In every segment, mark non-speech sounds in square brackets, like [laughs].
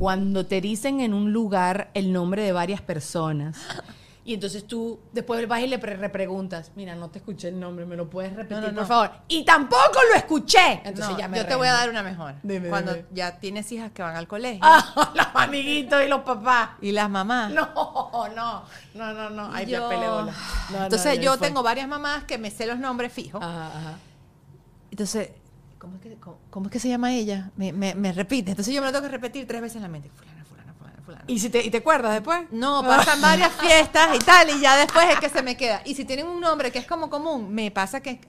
Cuando te dicen en un lugar el nombre de varias personas. [gasps] Y entonces tú después vas y le pre- repreguntas, mira, no te escuché el nombre, ¿me lo puedes repetir, No, no, por no. favor? Y tampoco lo escuché. Entonces ya me yo te voy a dar una mejor. Dime, Cuando dime. ya tienes hijas que van al colegio Ah, [laughs] los amiguitos y los papás. y las mamás. No, no, no, no, no. Ay, Yo- me Entonces yo fue. tengo varias mamás que me sé los nombres fijos. Ajá, ajá. Entonces, ¿cómo es, que, cómo, cómo es que se llama ella? Me, me- me repite. Entonces yo me lo tengo que repetir tres veces en la mente. Fulana, fulana, fulana, fulana. ¿Y, si te, ¿Y te acuerdas después? No, pasan varias [laughs] fiestas y tal, y ya después es que se me queda. Y si tienen un nombre que es como común, me pasa que...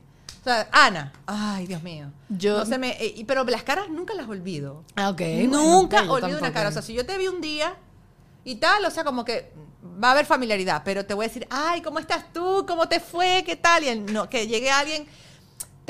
O sea, Ana. Ay, Dios mío. Yo- No se me, eh, pero las caras nunca las olvido. Ah, ok. Nunca bueno, olvido una cara. O sea, si yo te vi un día y tal, o sea, como que va a haber familiaridad, pero te voy a decir, ay, ¿cómo estás tú? ¿Cómo te fue? ¿Qué tal? Y el- no, que llegue alguien,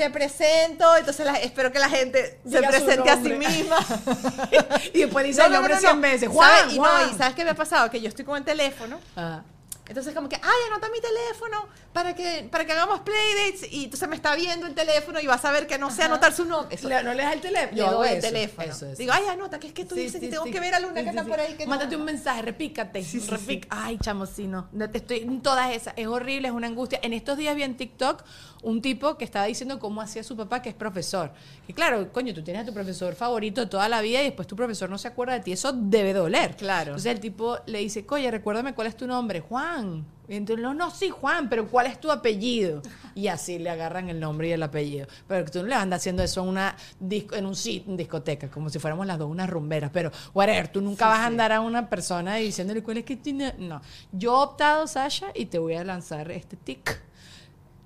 te presento, entonces la- espero que la gente se Diga su presente a sí misma. [laughs] y después dice el nombre 100 veces. Juan, ¿Sabe? Y, no, Juan. y ¿sabes qué me ha pasado? Que yo estoy con el teléfono. Ajá. Entonces como que, ay, anota mi teléfono para que, para que hagamos playdates. Y entonces me está viendo el teléfono y vas a ver que no sé anotar su nombre. Le- ¿No le das el teléfono? Yo hago el eso, teléfono. eso, eso. Digo, ay, anota, que es que tú Sí, dices sí, que tengo sí. que ver a Luna que está por ahí. Que no. Mándate un mensaje, repícate. Sí, sí, repic- Ay, chamo, sí, no. No te estoy todas esas. Es horrible, es una angustia. En estos días vi en TikTok un tipo que estaba diciendo cómo hacía su papá, que es profesor. Y claro, coño, tú tienes a tu profesor favorito toda la vida y después tu profesor no se acuerda de ti. Eso debe doler. Claro. Entonces el tipo le dice, oye, recuérdame cuál es tu nombre, Juan. Y entonces, no, no, sí, Juan, pero ¿cuál es tu apellido? Y así le agarran el nombre y el apellido. Pero tú no le andas haciendo eso en una disco, en un sit- en discoteca, como si fuéramos las dos unas rumberas. Pero, whatever, tú nunca vas a andar a una persona diciéndole cuál es que tiene. No. Yo he optado, Sasha, y te voy a lanzar este tic.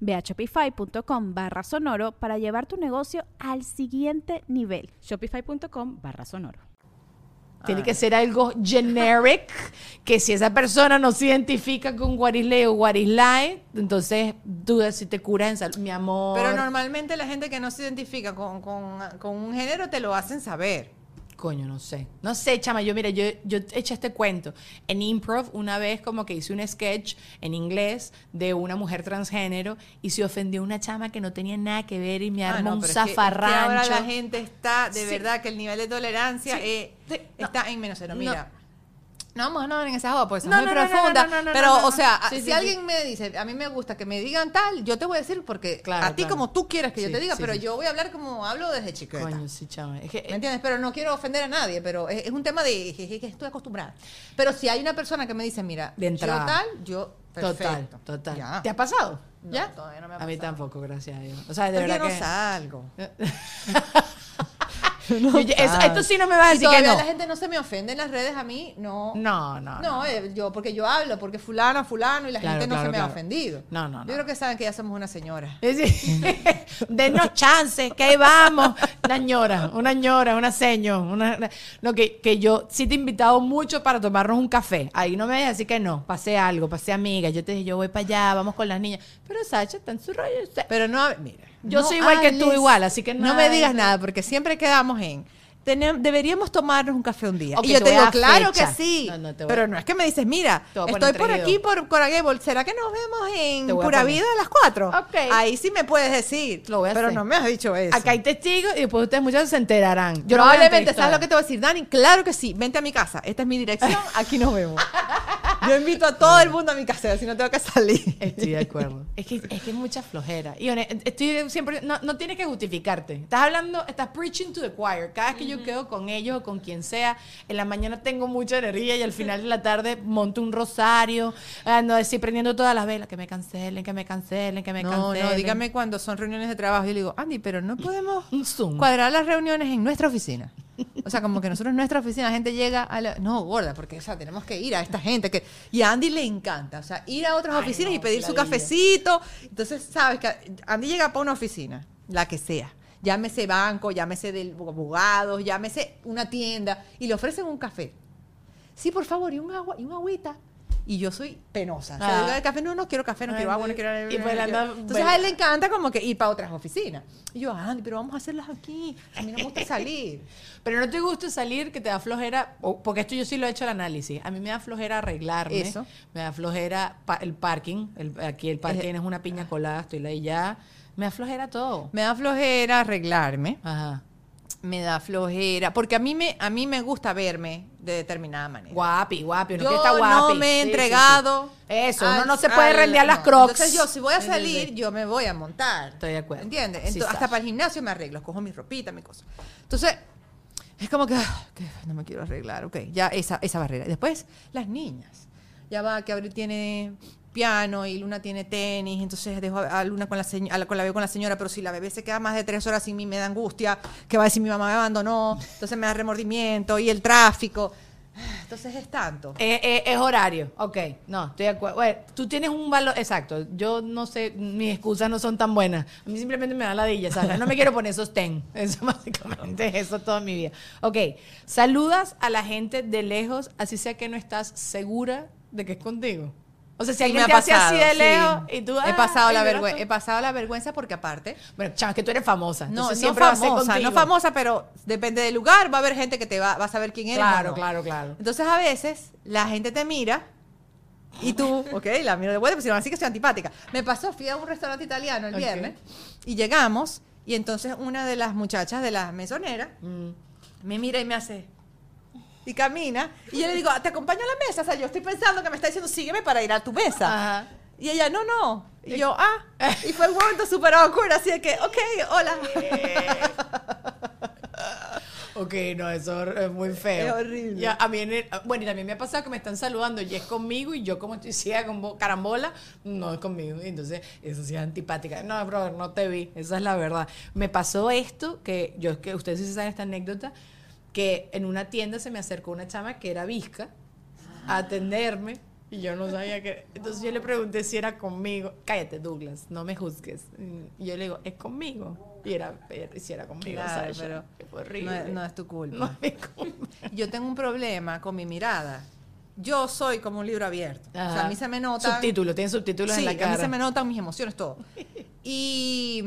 Ve a shopify.com barra sonoro para llevar tu negocio al siguiente nivel. Shopify.com barra sonoro. Tiene que ser algo generic, que si esa persona no se identifica con what is lay o what is lie, entonces duda si te curas en salud. Mi amor. Pero normalmente la gente que no se identifica con, con- con un género te lo hacen saber. Coño, no sé. No sé, chama. Yo, mira, yo, yo eché este cuento. En improv, una vez como que hice un sketch en inglés de una mujer transgénero y se ofendió una chama que no tenía nada que ver y me Ah, armó no, un pero es que- es que zafarrancho. ahora la gente está, de Sí. verdad, que el nivel de tolerancia Sí. eh. No. está en menos cero. Mira. No vamos a andar en esa joda, pues es No, muy no, no, no, profunda. no, no, no, pero, no, no. o sea, Sí, si sí, sí. alguien me dice, a mí me gusta que me digan tal, yo te voy a decir porque Claro, a ti claro. como tú quieras que yo te diga, pero yo voy a hablar como hablo desde chiquita. Coño, sí. Es que, ¿Me entiendes? Pero no quiero ofender a nadie, pero es, es un tema de que, estoy acostumbrada. Pero si hay una persona que me dice, mira, De entrada. yo tal, yo total, perfecto. total. Ya. ¿Te ha pasado? No, ¿Ya? todavía no me ha A mí pasado. tampoco, gracias a Dios. O sea, de Porque verdad no que... salgo. [laughs] [laughs] Yo- yo- eso- esto sí no me vas a Y decir que no. la gente no se me ofende en las redes a mí, no. No, no, no. No, eh, yo, porque yo hablo, porque fulano, fulano, y la Claro, gente no claro, se me claro. ha ofendido. No, no, no. Yo creo que saben que ya somos una señora. [laughs] Es decir, [laughs] Denos chance, que ahí vamos. Una ñora, una ñora, una seño. Una, una- no, que, que yo sí te he invitado mucho para tomarnos un café. Ahí no me vayas a decir que no. Pasé algo, pasé amiga. Yo te dije, yo voy para allá, vamos con las niñas. Pero Sacha está en su rollo. usted- Pero no, mira. Yo no soy igual que tú, igual, así que No nada me de digas nada, porque siempre quedamos en. "Tenem- deberíamos tomarnos un café un día. Y yo te digo, claro fecha. que sí. No, no, pero no es que me dices, mira, estoy por aquí, por Coraguebol. ¿Será que nos vemos en a Pura. Vida a las cuatro? Ok. Ahí sí me puedes decir. Lo voy a pero hacer. no me has dicho eso. Acá hay testigos y después ustedes muchachos se enterarán. Yo no Probablemente. ¿sabes lo que te voy a decir, Dani? Claro que sí. Vente a mi casa. Esta es mi dirección. [laughs] Aquí nos vemos. [laughs] Yo invito a todo el mundo a mi casa, si no tengo que salir. Estoy de acuerdo. [laughs] es, que, es que es mucha flojera. Y estoy siempre, no, no tienes que justificarte. Estás hablando, estás preaching to the choir. Cada vez que yo quedo con ellos o con quien sea, en la mañana tengo mucha energía y al final de la tarde monto un rosario, ando así prendiendo todas las velas, que me cancelen, que me cancelen, que me No, cancelen. no, dígame cuando son reuniones de trabajo. Yo le digo, Andy, pero no podemos [laughs] Un Zoom. cuadrar las reuniones en nuestra oficina. O sea, como que nosotros en nuestra oficina la gente llega a la... No, gorda, porque o sea, tenemos que ir a esta gente que... Y a Andy le encanta, o sea, ir a otras Ay, oficinas no, y pedir su cafecito. Entonces, sabes que Andy llega para una oficina, la que sea. Llámese banco, llámese del abogados, llámese una tienda, y le ofrecen un café. Sí, por favor, y un agua, y un agüita. Y yo soy penosa. O sea, Ah. digo, "El café, no, no quiero café, no quiero agua, no quiero... y pues Entonces a él le encanta como que ir para otras oficinas. Y yo, Andy, pero vamos a hacerlas aquí. A mí no me gusta salir. [laughs] Pero no te gusta salir, que te da flojera, porque esto yo sí lo he hecho el análisis. A mí me da flojera arreglarme. Eso. Me da flojera pa- el parking. el- aquí el parking es una piña colada, estoy ahí ya. Me da flojera todo. Me da flojera arreglarme. Ajá. Me da flojera. Porque a mí me, a mí me gusta verme de determinada manera. Guapi, guapi, uno Yo que está guapi. no me he Sí, sí, entregado. sí. Eso, uno al- no se puede al- rendear las no. crocs. Entonces yo, si voy a salir, yo me voy a montar. Estoy de acuerdo. ¿Entiendes? Entonces, hasta para el gimnasio me arreglo, cojo mi ropita, mi cosa. Entonces, es como que, ah, que no me quiero arreglar, ok, ya esa, esa barrera. Después, las niñas. Ya va, que Abril tiene piano y Luna tiene tenis, entonces dejo a Luna con la, a la, con la bebé con la señora, pero si la bebé se queda más de tres horas sin mí me da angustia, que va a decir mi mamá me abandonó, entonces me da remordimiento y el tráfico. Entonces es tanto. Eh, eh, es horario, ok, no, estoy de acuerdo. Bueno, tú tienes un valor, exacto, yo no sé, mis excusas no son tan buenas. A mí simplemente me da ladilla, ¿sabes? No me quiero poner sostén, [laughs] eso básicamente es eso toda mi vida. Ok, saludas a la gente de lejos, así sea que no estás segura de que es contigo. O sea, si Sí, alguien te hace así de sí. lejos y tú... he ah, pasado la vergüenza, he pasado la vergüenza porque aparte Bueno, es que tú eres famosa. No, no siempre famosa, no famosa, pero depende del lugar, va a haber gente que te va, va a saber quién eres. Claro, no. claro, claro. Entonces a veces la gente te mira y tú, [laughs] ok, la miro de vuelta, pues si no, así que soy antipática. Me pasó, fui a un restaurante italiano el Ok. viernes y llegamos y entonces una de las muchachas de la mesonera Mm. me mira y me hace y camina y yo le digo, te acompaño a la mesa, o sea, yo estoy pensando que me está diciendo, sígueme para ir a tu mesa. Ajá. Y ella, no, no. Y yo, ah. Y fue un momento súper awkward, así de que, ok, hola. [laughs] Ok, no, eso es muy feo. Es horrible. Ya, a mí en el- bueno, y también me ha pasado que me están saludando y es conmigo y yo como estoy [laughs] ciega con carambola, no es conmigo. Y entonces, eso sí es antipática. No, brother, no te vi. Esa es la verdad. Me pasó esto, que yo, que ustedes sí saben esta anécdota, que en una tienda se me acercó una chama que era visca a atenderme y yo no sabía que... Entonces yo le pregunté si era conmigo. Cállate, Douglas, no me juzgues. Y yo le digo, ¿es conmigo? Y era, si era conmigo, Claro, Sasha. pero horrible. No es, no es tu culpa. No es mi culpa. [laughs] Yo tengo un problema con mi mirada. Yo soy como un libro abierto. O sea, a mí se me nota. Subtítulos, tiene subtítulos Sí, en la a cara. mí se me notan mis emociones, todo. [laughs] Y,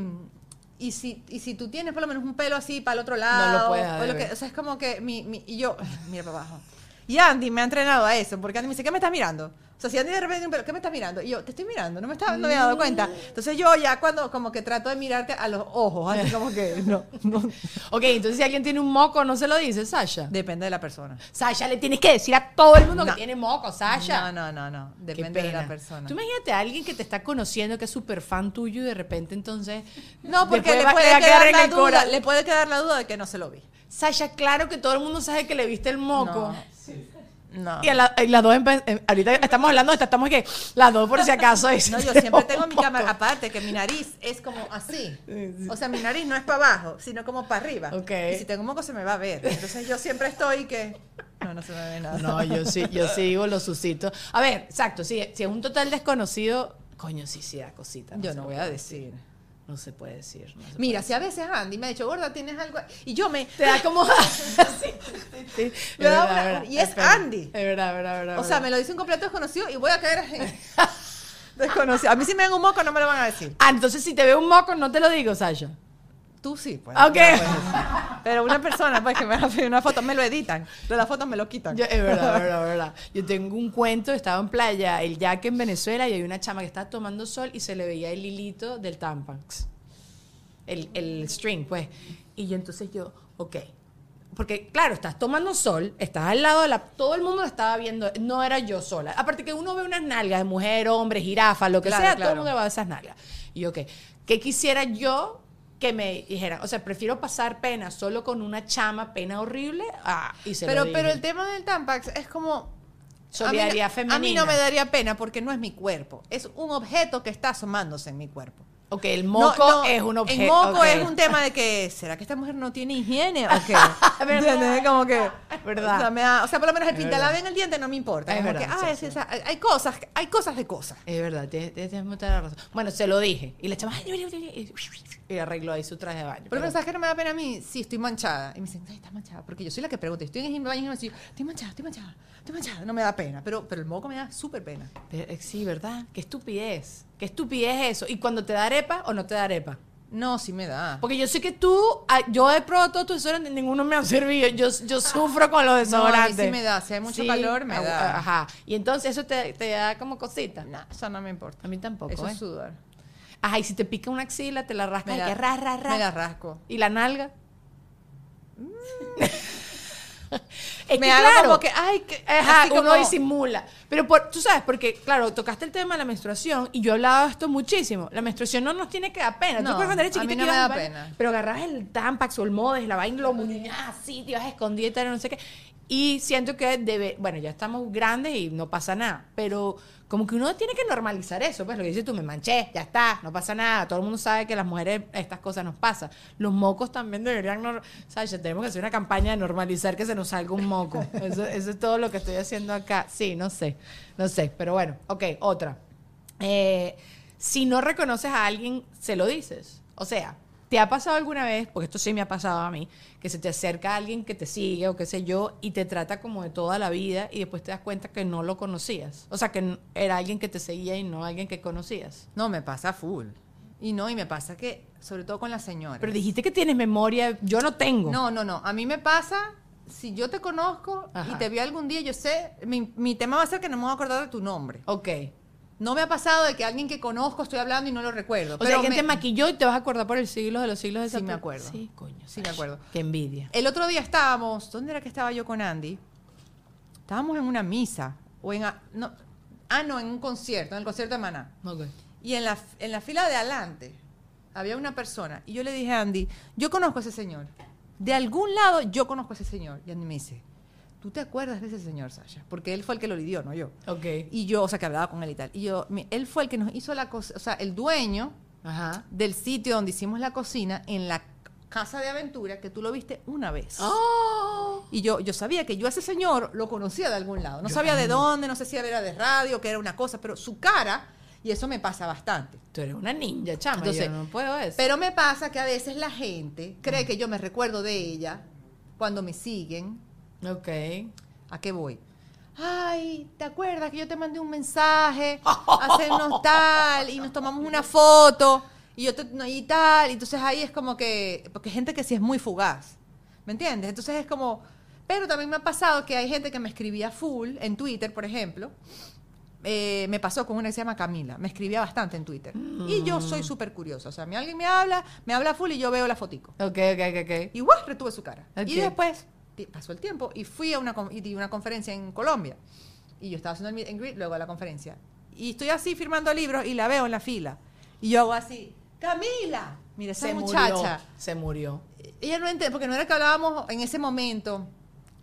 y, si, y si tú tienes por lo menos un pelo así para el otro lado. puedes o, lo que, o sea, es como que mi, mi- y yo, [laughs] mira para abajo. Y Andy me ha entrenado a eso, porque Andy me dice, ¿qué me estás mirando? O sea, si Andy de repente pelo, ¿qué me estás mirando? Y yo, te estoy mirando, no me, estaba, no me había dado cuenta. Entonces yo ya cuando como que trato de mirarte a los ojos, así como que [laughs] no, no. Ok, entonces si alguien tiene un moco, no se lo dice, Sasha. Depende de la persona. Sasha, le tienes que decir a todo el mundo No. que tiene moco, Sasha. No, no, no, no. Depende de la persona. Tú imagínate a alguien que te está conociendo, que es súper fan tuyo y de repente entonces... No, porque le puede, quedar en la duda, le puede quedar la duda de que no se lo vi. Sasha, claro que todo el mundo sabe que le viste el moco. No. No. Y, la- las dos, ahorita estamos hablando, de esta, estamos que las dos por si acaso. es- No, yo siempre [laughs] tengo mi cámara, aparte que mi nariz es como así. O sea, mi nariz no es para abajo, sino como para arriba. Ok. Y si tengo moco se me va a ver. Entonces yo siempre estoy que... No, no se me ve nada. No, yo sí, yo sí digo los susitos. A ver, exacto, si, si es un total desconocido, coño, sí, sí da cosita. Yo se no voy a decir. No se puede decir. no se Mira, puede si a veces Andy me ha dicho, gorda, tienes algo... Y yo me... Te da como. [laughs] [laughs] sí, sí, sí. Es Me da verdad, una- es verdad, y es. Andy. Es verdad, verdad, verdad. O sea, me lo dice un completo desconocido y voy a caer así. [laughs] desconocido. A mí si me dan un moco no me lo van a decir. Ah, entonces si te veo un moco, no te lo digo, Sasha. Tú sí, pues. Ok. decir. Pero una persona, pues, que me pedir una foto, me lo editan. De las fotos me lo quitan. Yo- es verdad, verdad, verdad. Yo tengo un cuento, estaba en playa, el yaque en Venezuela, y hay una chama que estaba tomando sol y se le veía el hilito del Tampax. El, el string, pues. Y yo entonces yo, ok. Porque, claro, estás tomando sol, estás al lado de la... Todo el mundo lo estaba viendo, no era yo sola. Aparte que uno ve unas nalgas de mujer, hombre, jirafa, lo que Claro, sea, todo el mundo va a esas nalgas. Y yo, ok, ¿qué quisiera yo que me dijeran? O sea, prefiero pasar pena solo con una chama, pena horrible, ah, y se lo pero, dije. pero el tema del Tampax es como... Solidaridad a mí, no- A mí femenina. no me daría pena porque no es mi cuerpo. Es un objeto que está asomándose en mi cuerpo. Ok, el No, moco no, es un objeto. El moco ok. es un tema de que, ¿será que esta mujer no tiene higiene o qué? [laughs] ¿Entiendes? Como que... verdad. O sea, me da- o sea, por lo menos el pintalabio en el diente no me importa. Es Como verdad, que, ah, sí, es sí. esa- hay cosas, hay cosas de cosas. Es verdad, tienes, tienes- mucha la razón. Bueno, se lo dije. Y le echamos. Y arregló ahí su traje de baño. Pero, Pero- ¿sabes qué no me da pena a mí? Sí, estoy manchada. Y me dicen, ay, estás manchada. Porque yo soy la que pregunta. Estoy en el baño y me dicen, estoy manchada, estoy manchada, estoy manchada. No me da pena. Pero, pero el moco me da súper pena. pero, eh, sí, ¿verdad? Qué estupidez. Qué estupidez eso. ¿Y cuando te da arepa o no te da arepa? No, sí me da. Porque yo sé que tú, ah, yo he probado todos tus desodorantes, ninguno me ha servido. Yo, yo sufro con los No, a mí desodorantes. sí me da. Si hay mucho calor, me ah, da. Ajá. Y entonces eso te, te da como cosita. No, eso no me importa. A mí tampoco. Eso ¿eh? es sudor. Ajá, y si te pica una axila, te la rascas Me y la, que ras, ras, ras. me la rasco. ¿Y la nalga? [laughs] es me que, hago claro, como que, ay, que. Ajá, así uno como- disimula. Pero por, tú sabes, porque, claro, tocaste el tema de la menstruación y yo he hablado de esto muchísimo. La menstruación no nos tiene que dar pena. No, tú cuando eres a chiquita mí no me da pena. Pero agarrabas el Tampax o el Modes, la vaina lo así, te ibas escondida y tal, no sé qué. Y siento que debe, bueno, ya estamos grandes y no pasa nada, pero como que uno tiene que normalizar eso, pues lo que dices tú, me manché, ya está, no pasa nada, todo el mundo sabe que las mujeres estas cosas nos pasan. Los mocos también deberían, nor- ¿sabes? Ya tenemos que hacer una campaña de normalizar que se nos salga un moco. Eso, eso es todo lo que estoy haciendo acá. Sí, no sé, no sé, pero bueno, ok, otra. Eh, si no reconoces a alguien, se lo dices. O sea, ¿te ha pasado alguna vez, porque esto sí me ha pasado a mí, que se te acerca alguien que te sigue o qué sé yo y te trata como de toda la vida y después te das cuenta que no lo conocías? O sea, que era alguien que te seguía y no alguien que conocías. No, me pasa full. Y no, y me pasa que, sobre todo con la señora. Pero dijiste que tienes memoria, yo no tengo. No, no, no. A mí me pasa, si yo te conozco Ajá. y te vi algún día, yo sé, mi, mi tema va a ser que no me voy a acordar de tu nombre. Ok. No me ha pasado de que alguien que conozco estoy hablando y no lo recuerdo. O pero sea, alguien me- te maquilló y te vas a acordar por el siglo de los siglos de Sí, me acuerdo. Sí, coño. Sí, me acuerdo. Qué envidia. El otro día estábamos, ¿dónde era que estaba yo con Andy? Estábamos en una misa. O en, a- no, ah, no, en un concierto, en el concierto de Maná. Ok. Y en la, en la fila de adelante había una persona. Y yo le dije a Andy, yo conozco a ese señor. De algún lado yo conozco a ese señor. Y Andy me dice, ¿tú te acuerdas de ese señor, Sasha? Porque él fue el que lo lidió, no yo. Ok. Y yo, o sea, que hablaba con él y tal. Y yo, él fue el que nos hizo la cosa, o sea, el dueño Ajá. del sitio donde hicimos la cocina en la casa de aventura que tú lo viste una vez. ¡Oh! Y yo, yo sabía que yo a ese señor lo conocía de algún lado. No sabía de dónde, no sé si era de radio, que era una cosa, pero su cara, y eso me pasa bastante. Tú eres una ninja, chama. Entonces, yo no puedo eso. Pero me pasa que a veces la gente cree que yo me recuerdo de ella cuando me siguen. Ok. ¿A qué voy? Ay, ¿te acuerdas que yo te mandé un mensaje hacernos [laughs] tal y nos tomamos una foto y yo te, y tal? Y entonces ahí es como que, porque hay gente que sí es muy fugaz, ¿me entiendes? Entonces es como, pero también me ha pasado que hay gente que me escribía full en Twitter, por ejemplo. Eh, me pasó con una que se llama Camila, me escribía bastante en Twitter. Y yo soy súper curiosa, o sea, a mí alguien me habla, me habla full y yo veo la fotico. Ok, ok, ok, ¡guau! retuve su cara. Ok. Y después pasó el tiempo y fui a una, y di una conferencia en Colombia. Y yo estaba haciendo el meet and greet luego de la conferencia. Y estoy así firmando libros y la veo en la fila. Y yo hago así, Camila, mira esa se muchacha. murió. Se murió. Ella no entiende, porque no era que hablábamos en ese momento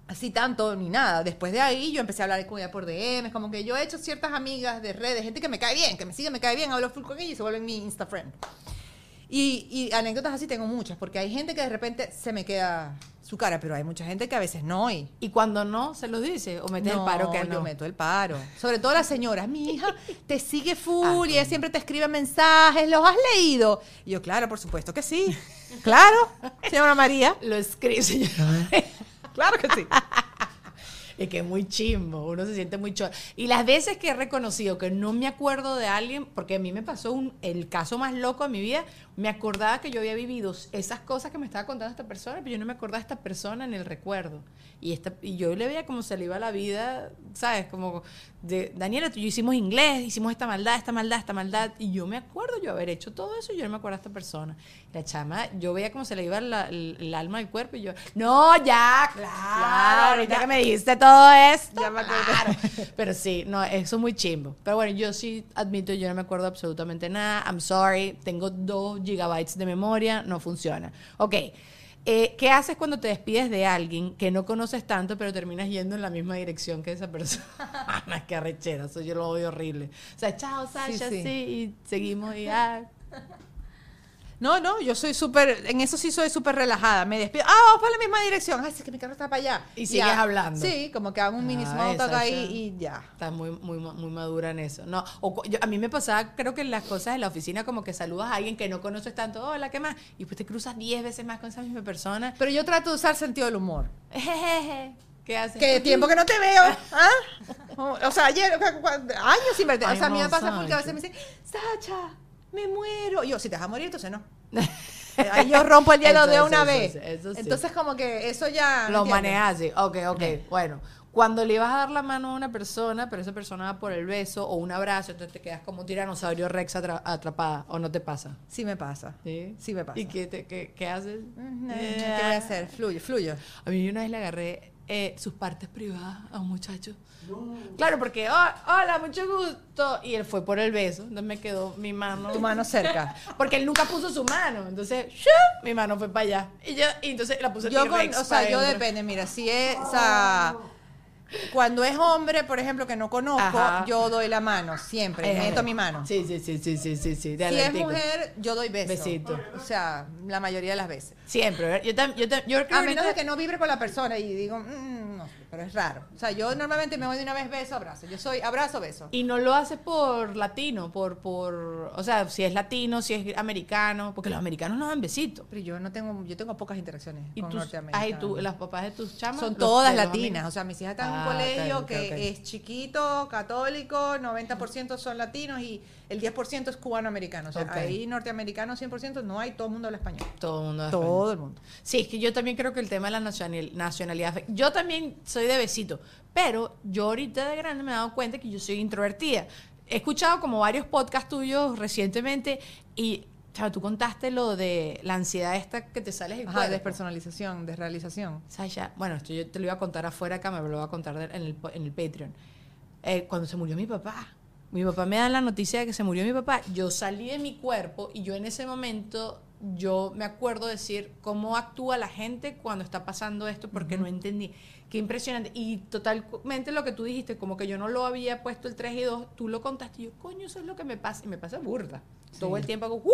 así tanto ni nada. Después de ahí yo empecé a hablar con ella por DM, como que yo he hecho ciertas amigas de redes, gente que me cae bien, que me sigue, me cae bien, hablo full con ella y se vuelven mi Insta friend. Y, y anécdotas así tengo muchas, porque hay gente que de repente se me queda su cara, pero hay mucha gente que a veces no. Y, Y cuando no, se los dice o mete el paro que no. yo meto el paro. Sobre todo las señoras, mi hija [laughs] te sigue full y ella siempre te escribe mensajes, ¿los has leído? Y yo, claro, por supuesto que sí. [laughs] Claro, señora María. Lo escribe, señora. [laughs] Claro que sí. Es que es muy chimbo, uno se siente muy chorro. Y las veces que he reconocido que no me acuerdo de alguien, porque a mí me pasó un, el caso más loco de mi vida, me acordaba que yo había vivido esas cosas que me estaba contando esta persona, pero yo no me acordaba de esta persona en el recuerdo. Y, esta, y yo le veía como se le iba la vida, ¿sabes? Como, de, Daniela, tú y yo hicimos inglés, hicimos esta maldad, esta maldad, esta maldad, y yo me acuerdo yo haber hecho todo eso y yo no me acuerdo de esta persona. La chama, yo veía como se le iba la- el, el alma al cuerpo y yo, no, ya, claro, ahorita ya. que me dijiste todo esto. Ya me acordé. claro". [laughs] Pero sí, no, eso es muy chimbo. Pero bueno, yo sí admito, yo no me acuerdo absolutamente nada. I'm sorry, tengo dos gigabytes de memoria, no funciona. Ok. eh, ¿Qué haces cuando te despides de alguien que no conoces tanto, pero terminas yendo en la misma dirección que esa persona? [laughs] que arrechera, eso yo lo odio horrible. O sea, chao, Sasha, sí, sí. y seguimos y ah. No, no, yo soy súper, en eso sí soy súper relajada. Me despido, ah, vamos para la misma dirección. Ay, sí que mi carro está para allá. Y sigues Ya. hablando. Sí, como que hago un mini Ah, small talk ahí y ya. Está muy, muy, muy madura en eso. No, o yo- a mí me pasaba, creo que en las cosas de la oficina, como que saludas a alguien que no conoces tanto, hola, ¿qué más? Y pues te cruzas 10 veces más con esa misma persona. Pero yo trato de usar sentido del humor. Jejeje. ¿Qué haces? ¿Qué tiempo que no te veo? [laughs] ¿Ah? O, sea, ayer, años sin verte. O sea, a mí me pasa porque a veces me dicen, Sacha, me muero. Yo, si te vas a morir, entonces no. [laughs] Ahí yo rompo el hielo de una vez. eso sí. Entonces, como que eso ya. Lo manejas así. Ok, ok. Bueno, cuando le vas a dar la mano a una persona, pero esa persona va por el beso o un abrazo, entonces te quedas como un tiranosaurio rex atra- atrapada, ¿o no te pasa? Sí me pasa. Sí. Sí me pasa. ¿Y qué, te- qué, qué haces? No, ¿Qué voy a hacer? Fluye, fluye. A mí una vez le agarré eh, sus partes privadas a un muchacho. Claro, porque, "Oh, hola, mucho gusto. Y él fue por el beso. Entonces me quedó mi mano. Tu mano cerca. [laughs] Porque él nunca puso su mano. Entonces, ¡shu! mi mano fue para allá. Y yo, y entonces la puse Yo con, o sea, yo dentro. depende, mira, si es, o sea, cuando es hombre, por ejemplo, que no conozco, Ajá. yo doy la mano, siempre, Eh, meto mi mano. Sí, sí, sí, sí, sí, sí. sí si es mujer, yo doy beso. Besito. O sea, la mayoría de las veces. Siempre. Yo, tam- yo, tam- yo creo que A menos de que no vibre con la persona y digo, "Mm, no, pero es raro. O sea, yo normalmente me voy de una vez beso, abrazo. Yo soy abrazo, beso. Y no lo hace por latino, por, por, o sea, si es latino, si es americano, porque los americanos no dan besitos. Pero yo no tengo, yo tengo pocas interacciones Y con tus, norteamericanos. ay, tú, las papás de tus chamas Son todas latinas, o sea, mis hijas están en Ah, un colegio ok, ok, que es chiquito, católico, 90% son latinos y el 10% es cubano-americano. O sea, ahí norteamericanos 100% no hay, todo el mundo habla español. Todo el mundo. de Todo el mundo. Sí, es que yo también creo que el tema de la nacional- nacionalidad. Yo también soy de besito, pero yo ahorita de grande me he dado cuenta que yo soy introvertida. He escuchado como varios podcasts tuyos recientemente y, tú contaste lo de la ansiedad esta que te sales del Ajá, despersonalización, desrealización. Sasha, bueno, esto yo te lo iba a contar afuera acá, me lo voy a contar en el, en el Patreon. Eh, cuando se murió mi papá, mi papá me da la noticia de que se murió mi papá, yo salí de mi cuerpo y yo en ese momento, yo me acuerdo decir cómo actúa la gente cuando está pasando esto porque no entendí. Qué impresionante. Y totalmente lo que tú dijiste, como que yo no lo había puesto el 3 y 2, tú lo contaste y yo, coño, eso es lo que me pasa. Y me pasa burda. Todo el tiempo hago, "Uh",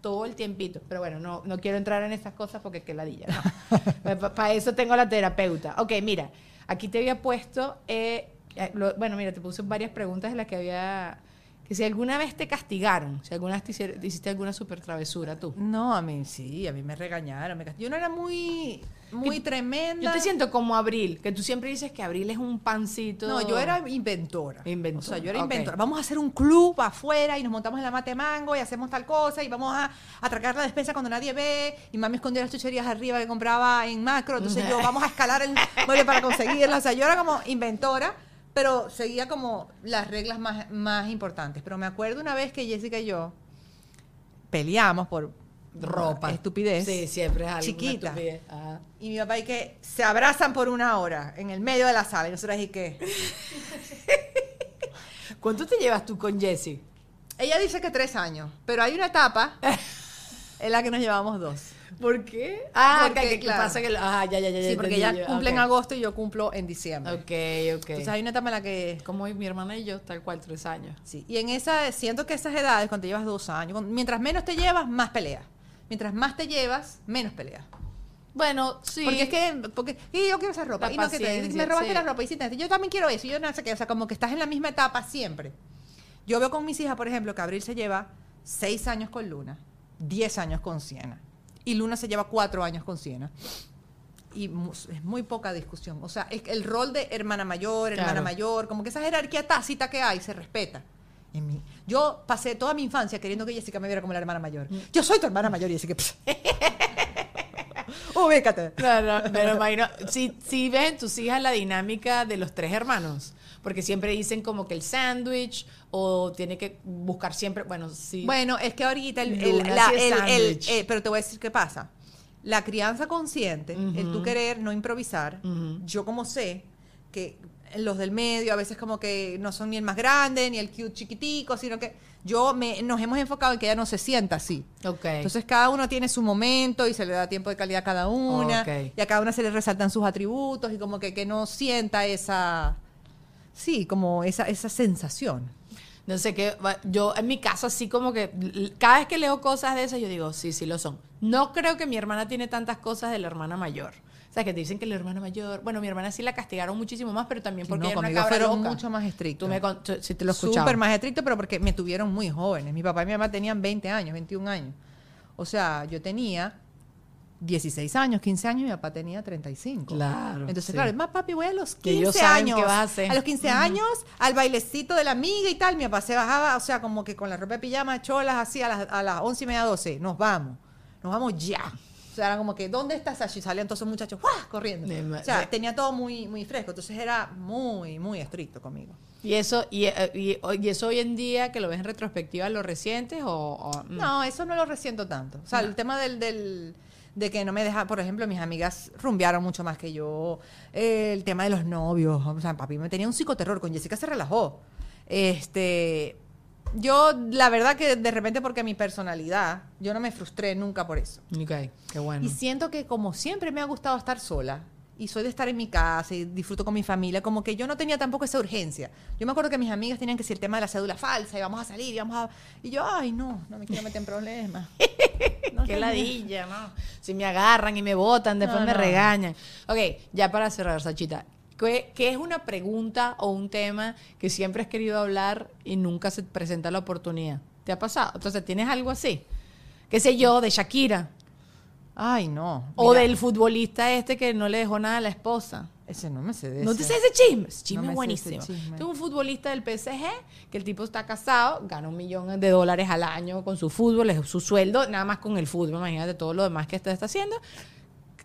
todo el tiempito. Pero bueno, no, no quiero entrar en estas cosas porque qué ladilla. [laughs] Para eso tengo la terapeuta. Ok, mira, aquí te había puesto, eh, eh, lo- bueno, mira, te puse varias preguntas de las que había, que si alguna vez te castigaron, si alguna vez te te hiciste alguna super travesura tú. No, a mí sí, a mí me regañaron. me Yo no era muy, muy Y- tremenda. Yo te siento como Abril, que tú siempre dices que Abril es un pancito. No, yo era inventora. Inventora, O sea, yo era ok. inventora. Vamos a hacer un club afuera y nos montamos en la mate mango y hacemos tal cosa y vamos a atracar la despensa cuando nadie ve. Y mami escondía las chucherías arriba que compraba en macro. Entonces yo, [laughs] vamos a escalar el mueble para conseguirlas. O sea, yo era como inventora, pero seguía como las reglas más, más importantes. Pero me acuerdo una vez que Jessica y yo peleamos por ropa. Estupidez. Sí, siempre es algo. Chiquita. estupidez. Ajá. Y mi papá y que se abrazan por una hora en el medio de la sala. Y nosotros y que... [laughs] ¿Cuánto te llevas tú con Jessie? Ella dice que tres años, pero hay una etapa [laughs] en la que nos llevamos dos. ¿Por qué? Ah, Porque, que, claro. pasa que... Ah, ya, ya, ya. Sí, porque ella cumple en agosto y yo cumplo en diciembre. Ok, ok. Entonces hay una etapa en la que... Como mi hermana y yo, tal cual, tres años. Sí, y en esa, siento que esas edades, cuando te llevas dos años, mientras menos te llevas, más peleas. Mientras más te llevas, menos peleas. Bueno, sí. Porque es que, porque, y yo quiero esa ropa, La y no que te- me robaste sí. la ropa, y sí, te- yo también quiero eso, y yo no sé qué, o sea, como que estás en la misma etapa siempre. Yo veo con mis hijas, por ejemplo, que Abril se lleva seis años con Luna, diez años con Siena, y Luna se lleva cuatro años con Siena. Y es muy poca discusión. O sea, es el rol de hermana mayor, hermana Claro. mayor, como que esa jerarquía tácita que hay se respeta. En mí. Yo pasé toda mi infancia queriendo que Jessica me viera como la hermana mayor. Mm. Yo soy tu hermana mayor, Jessica. [laughs] Ubícate. Claro, me lo imagino. Si, si ves en tus hijas la dinámica de los tres hermanos, porque siempre dicen como que el sándwich o tiene que buscar siempre, bueno, sí. Bueno, es que ahorita el, el- la- el- el- eh, pero te voy a decir qué pasa. La crianza consciente, el tú querer no improvisar, Ujú. yo como sé que los del medio a veces como que no son ni el más grande ni el cute chiquitico, sino que yo me, nos hemos enfocado en que ella no se sienta así. Ok. Entonces cada uno tiene su momento y se le da tiempo de calidad a cada una Ok. y a cada una se le resaltan sus atributos y como que, que no sienta esa, sí, como esa, esa sensación. No sé qué, yo en mi caso así como que cada vez que leo cosas de esas yo digo, sí, sí lo son. No creo que mi hermana tiene tantas cosas de la hermana mayor. O sea, que te dicen que la hermana mayor, bueno, mi hermana sí la castigaron muchísimo más, pero también porque no, era una conmigo cabra fueron loca. mucho más estrictos. Tú me con- tú- sí te lo. Súper más estricto, pero porque me tuvieron muy jóvenes. Mi papá y mi mamá tenían 20 años, 21 años. O sea, yo tenía 16 años, 15 años mi papá tenía 35. Claro, Entonces, sí. claro, más papi, voy a los 15 Que ellos saben años. vas a hacer. los 15 años, al bailecito de la amiga y tal. Mi papá se bajaba, o sea, como que con la ropa de pijama, cholas, así a las, a las 11 y media, 12. Nos vamos. Nos vamos ya. O sea, era como que, ¿dónde está Sashi? Salían todos esos muchachos, ¡guau! corriendo. O sea, tenía todo muy, muy fresco. Entonces era muy, muy estricto conmigo. Y eso, y, eh, y- y eso hoy en día que lo ves en retrospectiva, ¿lo recientes o...? o- mm? No, eso no lo resiento tanto. O sea, el tema del, del- de que no me deja, por ejemplo, mis amigas rumbearon mucho más que yo. Eh, el tema de los novios. O sea, papi me tenía un psicoterror. Con Jessica se relajó. Este. Yo, la verdad que de repente, porque mi personalidad, yo no me frustré nunca por eso. Ok, qué bueno. Y siento que como siempre me ha gustado estar sola, y soy de estar en mi casa y disfruto con mi familia, como que yo no tenía tampoco esa urgencia. Yo me acuerdo que mis amigas tenían que decir el tema de la cédula falsa y vamos a salir y vamos a... Y yo, ay, no, no me quiero meter en problemas. [laughs] No Qué ladilla, ¿no? Si me agarran y me botan, después No, me regañan. Ok, ya para cerrar, Sachita. ¿Qué, qué es una pregunta o un tema que siempre has querido hablar y nunca se presenta la oportunidad? ¿Te ha pasado? Entonces, ¿tienes algo así? ¿Qué sé yo, de Shakira? Ay, no. O Mira, del futbolista este que no le dejó nada a la esposa. Ese no me sé de ¿No te sé ese chisme? Ese chisme No es buenísimo. chisme. Tengo un futbolista del PSG que el tipo está casado, gana un millón de dólares al año con su fútbol, es su sueldo, nada más con el fútbol, imagínate todo lo demás que está, está haciendo.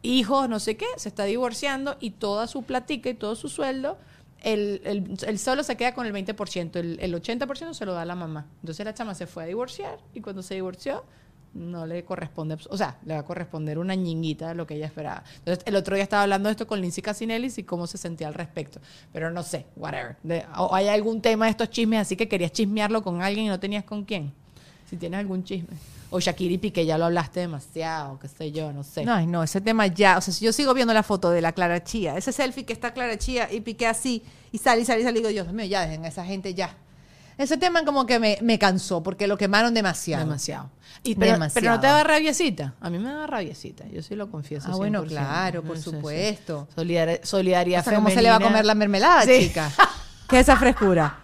Hijos, no sé qué, se está divorciando y toda su platica y todo su sueldo, él, él- él solo se queda con el 20%, el, el 80% se lo da a la mamá. Entonces la chama se fue a divorciar y cuando se divorció no le corresponde, o sea, le va a corresponder una ñinguita de lo que ella esperaba. Entonces, el otro día estaba hablando de esto con Lindsay Casinelli y cómo se sentía al respecto. Pero no sé, whatever. O hay algún tema de estos chismes así que querías chismearlo con alguien y no tenías con quién. Si tienes algún chisme. O Shakira y Piqué ya lo hablaste demasiado, qué sé yo, no sé. No, no, ese tema ya. O sea, si yo sigo viendo la foto de la Clara Chía, ese selfie que está Clara Chía y piqué así, y sale y sale y sale, y digo, Dios mío, ya dejen a esa gente ya. Ese tema como que me, me cansó porque lo quemaron demasiado. Demasiado. Y, pero, Demasiado. pero no te da rabiecita. A mí me da rabiecita, yo sí lo confieso. Ah, bueno, 100%. claro, por supuesto. Solidar- solidaridad O sea, ¿cómo se le va a comer la mermelada, Sí. chica? [laughs] ¿Qué es esa frescura?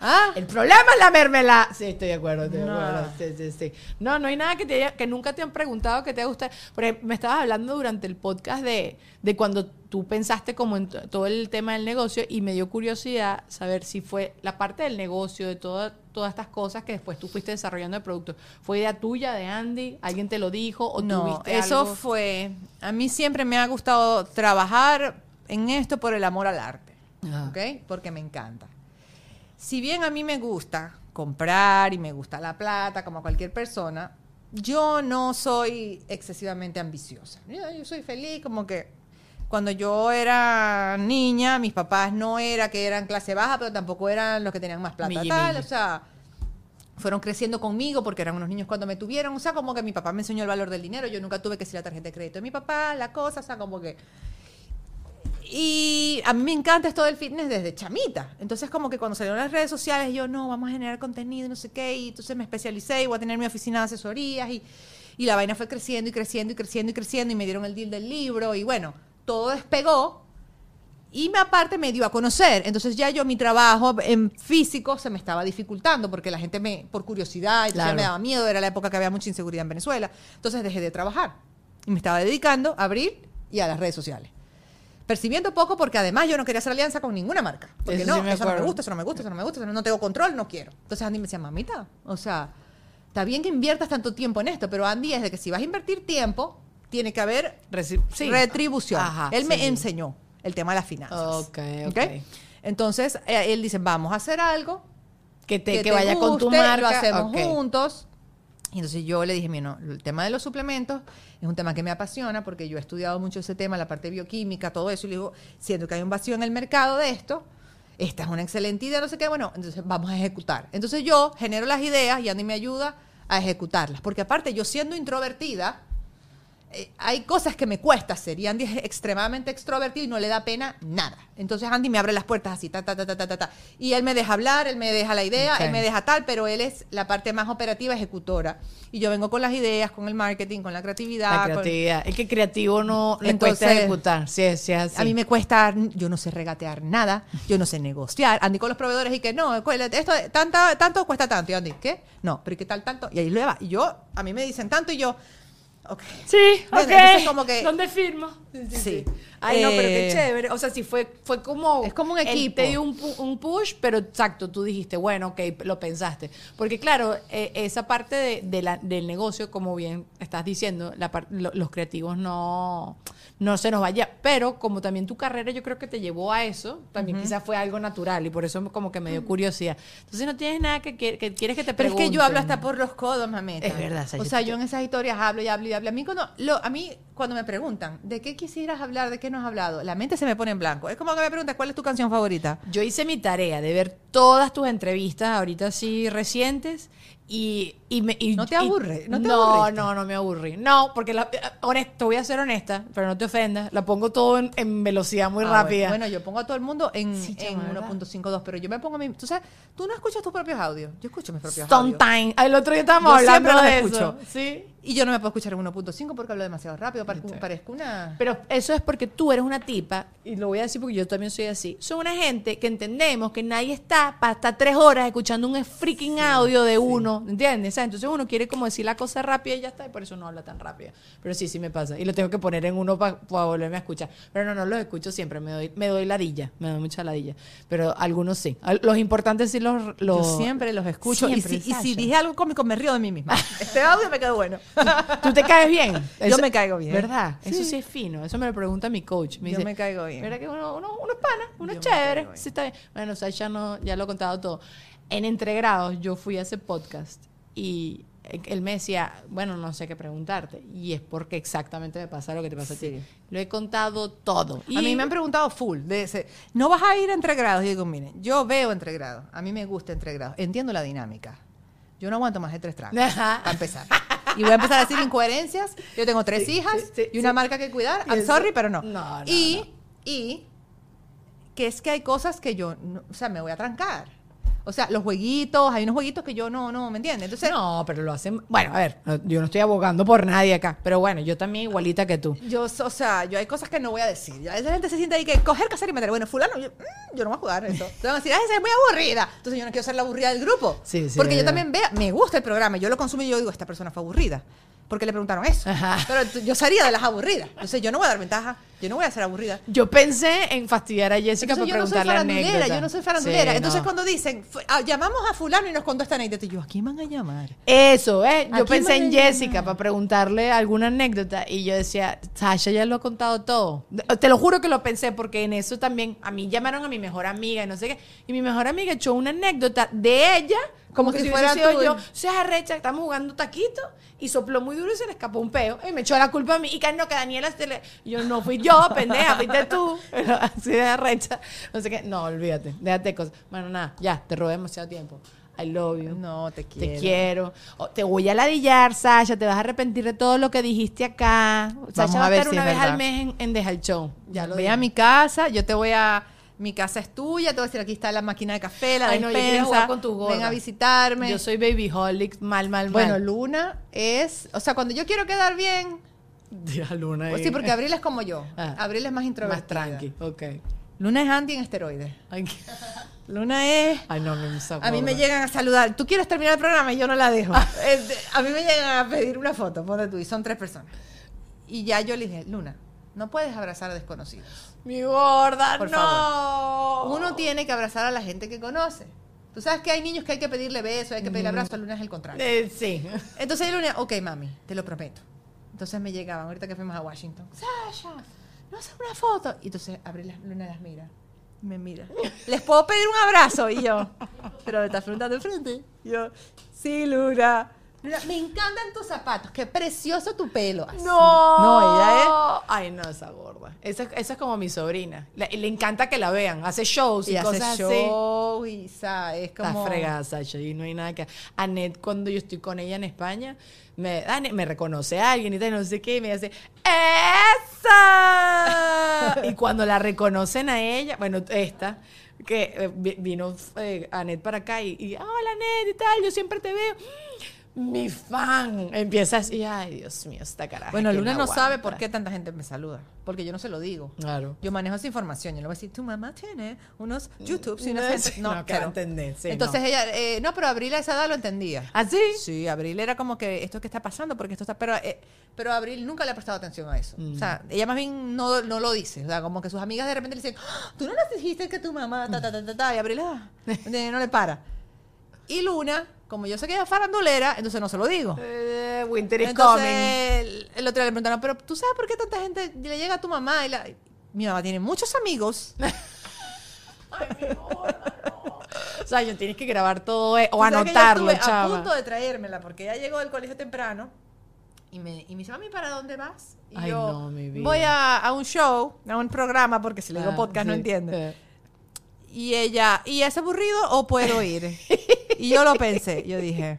¿Ah? El problema es la mermelada. Sí, estoy de acuerdo, estoy de No. acuerdo. Sí, sí, sí. No, no hay nada que, te haya- que nunca te han preguntado que te gusta. Por ejemplo, me estabas hablando durante el podcast de, de cuando tú pensaste como en todo el tema del negocio y me dio curiosidad saber si fue la parte del negocio, de toda- todas estas cosas que después tú fuiste desarrollando el producto. ¿Fue idea tuya, de Andy? ¿Alguien te lo dijo? ¿O no, tuviste eso algo? fue. A mí siempre me ha gustado trabajar en esto por el amor al arte. Ajá. ¿Ok? Porque me encanta. Si bien a mí me gusta comprar y me gusta la plata, como a cualquier persona, yo no soy excesivamente ambiciosa. Yo, yo soy feliz, como que cuando yo era niña, mis papás no era que eran clase baja, pero tampoco eran los que tenían más plata. Milli, tal, o sea, fueron creciendo conmigo porque eran unos niños cuando me tuvieron. O sea, como que mi papá me enseñó el valor del dinero. Yo nunca tuve que ser la tarjeta de crédito de mi papá, la cosa, o sea, como que. Y a mí me encanta esto del fitness desde chamita. Entonces, como que cuando salieron las redes sociales, yo no, vamos a generar contenido, y no sé qué. Y entonces me especialicé y voy a tener mi oficina de asesorías. Y, y la vaina fue creciendo y creciendo y creciendo y creciendo. Y me dieron el deal del libro. Y bueno, todo despegó. Y me aparte me dio a conocer. Entonces ya yo mi trabajo en físico se me estaba dificultando porque la gente me, por curiosidad, Claro. me daba miedo, era la época que había mucha inseguridad en Venezuela. Entonces dejé de trabajar. Y me estaba dedicando a abrir y a las redes sociales. Percibiendo poco porque además yo no quería hacer alianza con ninguna marca. Porque Eso no, sí me eso no me gusta, eso no me gusta, eso no me gusta, eso no, tengo control, no quiero. Entonces Andy me decía, mamita, o sea, está bien que inviertas tanto tiempo en esto, pero Andy es de que si vas a invertir tiempo, tiene que haber Reci- sí. retribución. Ajá, él sí, me enseñó el tema de las finanzas. Ok, ok. Entonces, eh, él dice, vamos a hacer algo Que, te, que, te vaya con tu guste, marca. Lo hacemos juntos. Y entonces yo le dije, mira, no, el tema de los suplementos es un tema que me apasiona porque yo he estudiado mucho ese tema, la parte bioquímica, todo eso. Y le digo, siento que hay un vacío en el mercado de esto, esta es una excelente idea, no sé qué, bueno, entonces vamos a ejecutar. Entonces yo genero las ideas y Andy me ayuda a ejecutarlas. Porque aparte, yo siendo introvertida, eh, hay cosas que me cuesta hacer y Andy es extremadamente extrovertido y no le da pena nada. Entonces Andy me abre las puertas así, ta, ta, ta, ta, ta, ta. Y él me deja hablar, él me deja la idea, él me deja tal, pero él es la parte más operativa, ejecutora. Y yo vengo con las ideas, con el marketing, con la creatividad. La con- creatividad. Es que creativo no le Entonces, cuesta ejecutar. Sí, sí, así. A mí me cuesta, yo no sé regatear nada, yo no sé negociar. Andy con los proveedores y que no, esto tanta, tanto cuesta tanto. Y Andy, ¿qué? No, pero ¿y qué tal tanto? Y ahí lo va. Y yo, a mí me dicen tanto y yo, ok. Sí, Bueno, ok. entonces como que- ¿Dónde firmo? Sí. Ay, no, pero qué Eh, chévere. O sea, sí fue, fue como. Es como un equipo. te dio un, pu- un push, pero exacto, tú dijiste, bueno, ok, lo pensaste. Porque claro, eh, esa parte de, de la- del negocio, como bien estás diciendo, la par- lo- los creativos no, no se nos vaya. Pero como también tu carrera yo creo que te llevó a eso, también quizás fue algo natural y por eso como que me dio curiosidad. Entonces no tienes nada que, que- que quieres que te Pero es pregunten. que yo hablo hasta por los codos, mameta. Es verdad, o sea, yo en esas historias hablo y hablo y A mí cuando, a mí, cuando me preguntan, ¿de qué quisieras hablar? ¿De qué no has hablado? La mente se me pone en blanco. Es como que me preguntas, ¿cuál es tu canción favorita? Yo hice mi tarea de ver todas tus entrevistas ahorita sí recientes y, y me... y- ¿No te aburre? ¿No te no, no, no me aburrí. No, porque la, eh, honesta, voy a ser honesta, pero no te ofendas. La pongo todo en, en velocidad muy Ah, rápida. Bueno, yo pongo a todo el mundo en, Sí, en chama, ¿verdad? 1.52, pero yo me pongo a mí. Tú sabes, tú no escuchas tus propios audios. Yo escucho mis propios audios. Sometime. El otro día estábamos hablando siempre los de escucho. eso. Sí. Y yo no me puedo escuchar en 1.5 porque hablo demasiado rápido. Parezco, parezco una. Pero eso es porque tú eres una tipa, y lo voy a decir porque yo también soy así. Son una gente que entendemos que nadie está para estar tres horas escuchando un freaking audio de uno, ¿entiendes? O sea, entonces uno quiere como decir la cosa rápida y ya está, y por eso no habla tan rápido. Pero sí, sí me pasa. Y lo tengo que poner en uno para volverme a escuchar. Pero no, no los escucho siempre, me doy, me doy ladilla, me doy mucha ladilla. Pero algunos sí. Los importantes sí los... los Yo siempre los escucho. Siempre, y, si, y si dije algo cómico, me río de mí misma. [laughs] Este audio me quedó bueno. ¿Tú te caes bien? [laughs] Yo me caigo bien. ¿Verdad? Eso Sí. sí es fino. Eso me lo pregunta mi coach. Me Yo dice, me caigo bien. ¿Verdad que uno, uno, uno es pana? Uno Yo es chévere. Sí, está bien. Bueno, Sasha no, ya lo he contado todo. En Entregrados yo fui a ese podcast y él me decía, bueno, no sé qué preguntarte. Y es porque exactamente me pasa lo que te pasa a ti. Sí. Lo he contado todo. A mí me han preguntado full de ese, ¿no vas a ir a entregrados? Y digo, miren, yo veo entregrados, a mí me gusta entregrados, entiendo la dinámica. Yo no aguanto más de tres tragos, para empezar. Y voy a empezar a decir incoherencias. Yo tengo tres Sí, hijas sí, sí, y una sí. marca que cuidar. Y I'm sorry, pero no. No, no, y, y que es que hay cosas que yo, no- o sea, me voy a trancar. O sea, los jueguitos, hay unos jueguitos que yo no, no, ¿me entiendes? Entonces, No, pero lo hacen... Bueno, a ver, yo no estoy abogando por nadie acá. Pero bueno, yo también igualita que tú. Yo, o sea, yo hay cosas que no voy a decir. Ya esa gente se siente ahí que coger, casar y meter. Bueno, fulano, yo, mm, yo no voy a jugar eso. Te van a decir, "Ay, esa es muy aburrida. Entonces yo no quiero ser la aburrida del grupo. Sí, sí, Porque yo también veo, me gusta el programa, yo lo consumo y yo digo, esta persona fue aburrida. Porque le preguntaron eso. Ajá. Pero yo sería de las aburridas. Entonces yo no voy a dar ventaja. Yo no voy a ser aburrida. Yo pensé en fastidiar a Jessica yo para no soy preguntarle farandulera, yo no soy farandulera. Sí, Entonces no. cuando dicen, ah, llamamos a fulano y nos contó esta anécdota, y yo, ¿a quién van a llamar? Eso, ¿eh? Yo pensé en Jessica para preguntarle alguna anécdota y yo decía, Sasha ya lo ha contado todo. Te lo juro que lo pensé porque en eso también a mí llamaron a mi mejor amiga y no sé qué. Y mi mejor amiga echó una anécdota de ella, como, Como que si fuera sido yo. Se arrecha, estamos jugando taquito y sopló muy duro y se le escapó un peo. Y me echó la culpa a mí. Y que no, que Daniela se le... Yo no fui yo, [laughs] pendeja, fuiste tú. Así de arrecha. No sé qué. No, olvídate, déjate cosas. Bueno, nada, ya, te robé demasiado tiempo. I love you. No, te quiero. Te quiero. O, te voy a ladillar, Sasha. Te vas a arrepentir de todo lo que dijiste acá. Sasha va a a ver estar si una es vez verdad. al mes en, en Deja el Show. Ya lo Ve dije. a mi casa, yo te voy a. Mi casa es tuya, te voy a decir aquí está la máquina de café, la Ay, no, despensa. jugar con tus gordas. Ven a visitarme. Yo soy baby holic, mal, mal, bueno, mal. Luna es. O sea, cuando yo quiero quedar bien. [laughs] Tía Luna. Pues sí, porque Abril es como yo. Ah. Abril es más introvertida. Más tranqui. Ok. Luna es anti en esteroides. Ay, [laughs] Luna es. Ay, no, me A mí me llegan a saludar. Tú quieres terminar el programa y yo no la dejo. Este, a mí me llegan a pedir una foto, ponte tú, y son tres personas. Y ya yo le dije, Luna, no puedes abrazar a desconocidos. Mi gorda, Por no. Uno tiene que abrazar a la gente que conoce. Tú sabes que hay niños que hay que pedirle besos, hay que pedirle abrazo, a Luna es el contrario. Eh, sí. Entonces Luna, ok, mami, te lo prometo. Entonces me llegaban, ahorita que fuimos a Washington, Sasha, no haces una foto. Y entonces Abril Luna las mira. y Me mira. ¿Les puedo pedir un abrazo? Y yo, pero me estás preguntando de frente. Y yo, sí, Luna. Me encantan tus zapatos, qué precioso tu pelo. Así. No. No, ella es. Ay, no, esa gorda. Esa, esa es como mi sobrina. Le, le encanta que la vean. Hace shows y, Y hace cosas así. show y ¿sabes? es Está como. fregada, Sasha, y no hay nada que... Annette, cuando yo estoy con ella en España, me, Annette, me reconoce a alguien y tal, no sé qué, y me dice, ¡Esa! [laughs] y cuando la reconocen a ella, bueno, esta, que eh, vi- vino eh, Annette para acá y, y, hola, Annette, y tal, yo siempre te veo. Mi fan. Empieza así, ay, Dios mío, esta caraja. Bueno, Luna no sabe aguanta". por qué tanta gente me saluda. Porque yo no se lo digo. Claro. Yo manejo esa información. Yo le voy a decir, tu mamá tiene unos YouTube y No, unas sí, No, cero. entender, sí, Entonces no. ella, eh, no, pero Abril a esa edad lo entendía. ¿Así? Sí, Abril era como que esto que está pasando, porque esto está. Pero, eh, pero Abril nunca le ha prestado atención a eso. O sea, ella más bien no, no lo dice. O sea, como que sus amigas de repente le dicen, "Ah, tú no nos dijiste que tu mamá, ta, ta, ta, ta, ta", y Abril ah, [laughs] no le para. Y Luna, como yo sé que ella es farandulera, entonces no se lo digo. Eh, winter is Entonces, coming. el, el otro día le preguntaron, pero ¿tú sabes por qué tanta gente le llega a tu mamá? Y la- mi mamá tiene muchos amigos. [laughs] O sea, yo tienes que grabar todo eh, o anotarlo, chava. a punto de traérmela porque ella llegó del colegio temprano y me, y me dice, mami, ¿para dónde vas? Y Ay, yo, no, mi vida. voy a, a un show, a un programa, porque si le digo Ah, podcast no entiende. Eh. Y ella, ¿y es aburrido o puedo ir? [laughs] y yo lo pensé, yo dije,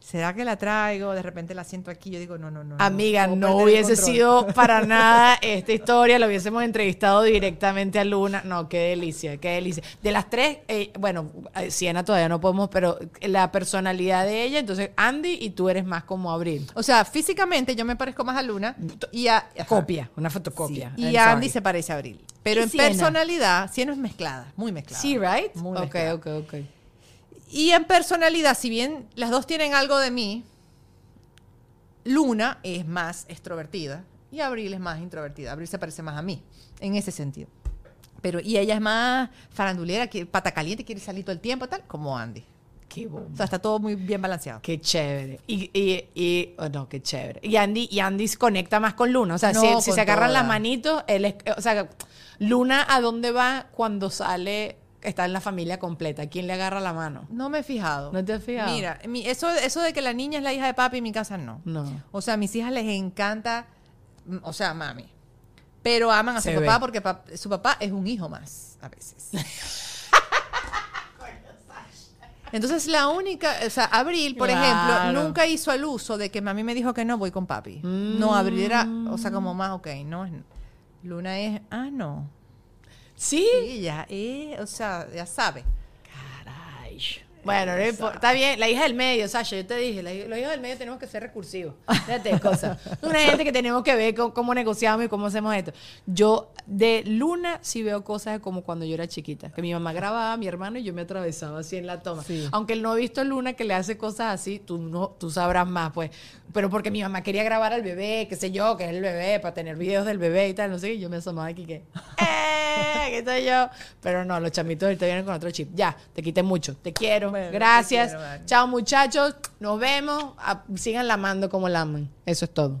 ¿será que la traigo? De repente la siento aquí, yo digo, no, no, no. Amiga, no hubiese control". sido para [laughs] nada esta historia, lo hubiésemos entrevistado directamente a Luna. No, qué delicia, qué delicia. De las tres, eh, bueno, eh, Siena todavía no podemos, pero la personalidad de ella, entonces Andy y tú eres más como Abril. O sea, físicamente yo me parezco más a Luna y a... ajá. Copia, una fotocopia. Sí, Y a Andy se parece a Abril. Pero ¿Y en Siena? personalidad, Siena es mezclada, muy mezclada. Sí, right? Muy ok, mezclada. ok, ok. Y en personalidad, si bien las dos tienen algo de mí, Luna es más extrovertida y Abril es más introvertida. Abril se parece más a mí, en ese sentido. Pero, y ella es más farandulera, que pata caliente, quiere salir todo el tiempo, tal, como Andy. Qué O bomba. sea, está todo muy bien balanceado. Qué chévere. Y, y, y oh, no, qué chévere. Y Andy, y Andy se conecta más con Luna. O sea, No, si, se agarran las manitos, él es, o sea, Luna, ¿a dónde va cuando sale? Está en la familia completa. ¿Quién le agarra la mano? No me he fijado. ¿No te has fijado? Mira, mi- eso, eso de que la niña es la hija de papi en mi casa no. No. O sea, a mis hijas les encanta, mm, o sea, mami. Pero aman a su papá porque pap- su papá es un hijo más, a veces. [laughs] Entonces la única, o sea, Abril, por Claro. ejemplo, nunca hizo el uso de que mami me dijo que no, voy con papi. No, Abril era, o sea, como más, ok, no. Luna es, ah, no. ¿Sí? Sí, ya, eh, o sea, ya sabe. Caray. Bueno, no importa. está bien. La hija del medio, Sasha, yo te dije, la- los hijos del medio tenemos que ser recursivos. Fíjate, cosa. [laughs] Una gente que tenemos que ver cómo, cómo negociamos y cómo hacemos esto. Yo, de Luna, sí veo cosas como cuando yo era chiquita. Que mi mamá grababa a mi hermano y yo me atravesaba así en la toma. Sí. Aunque él no ha visto a Luna que le hace cosas así, tú, no, tú sabrás más, pues. Pero porque mi mamá quería grabar al bebé, qué sé yo, que es el bebé, para tener videos del bebé y tal, no sé qué. y Yo me asomaba aquí que, ¡eh! [laughs] ¿Qué estoy yo? Pero no, los chamitos ahorita vienen con otro chip. Ya, te quité mucho. Te quiero. Bueno, te Gracias. quiero. Chao, muchachos. Nos vemos. Ah, Sigan lamando como laman. Eso es todo.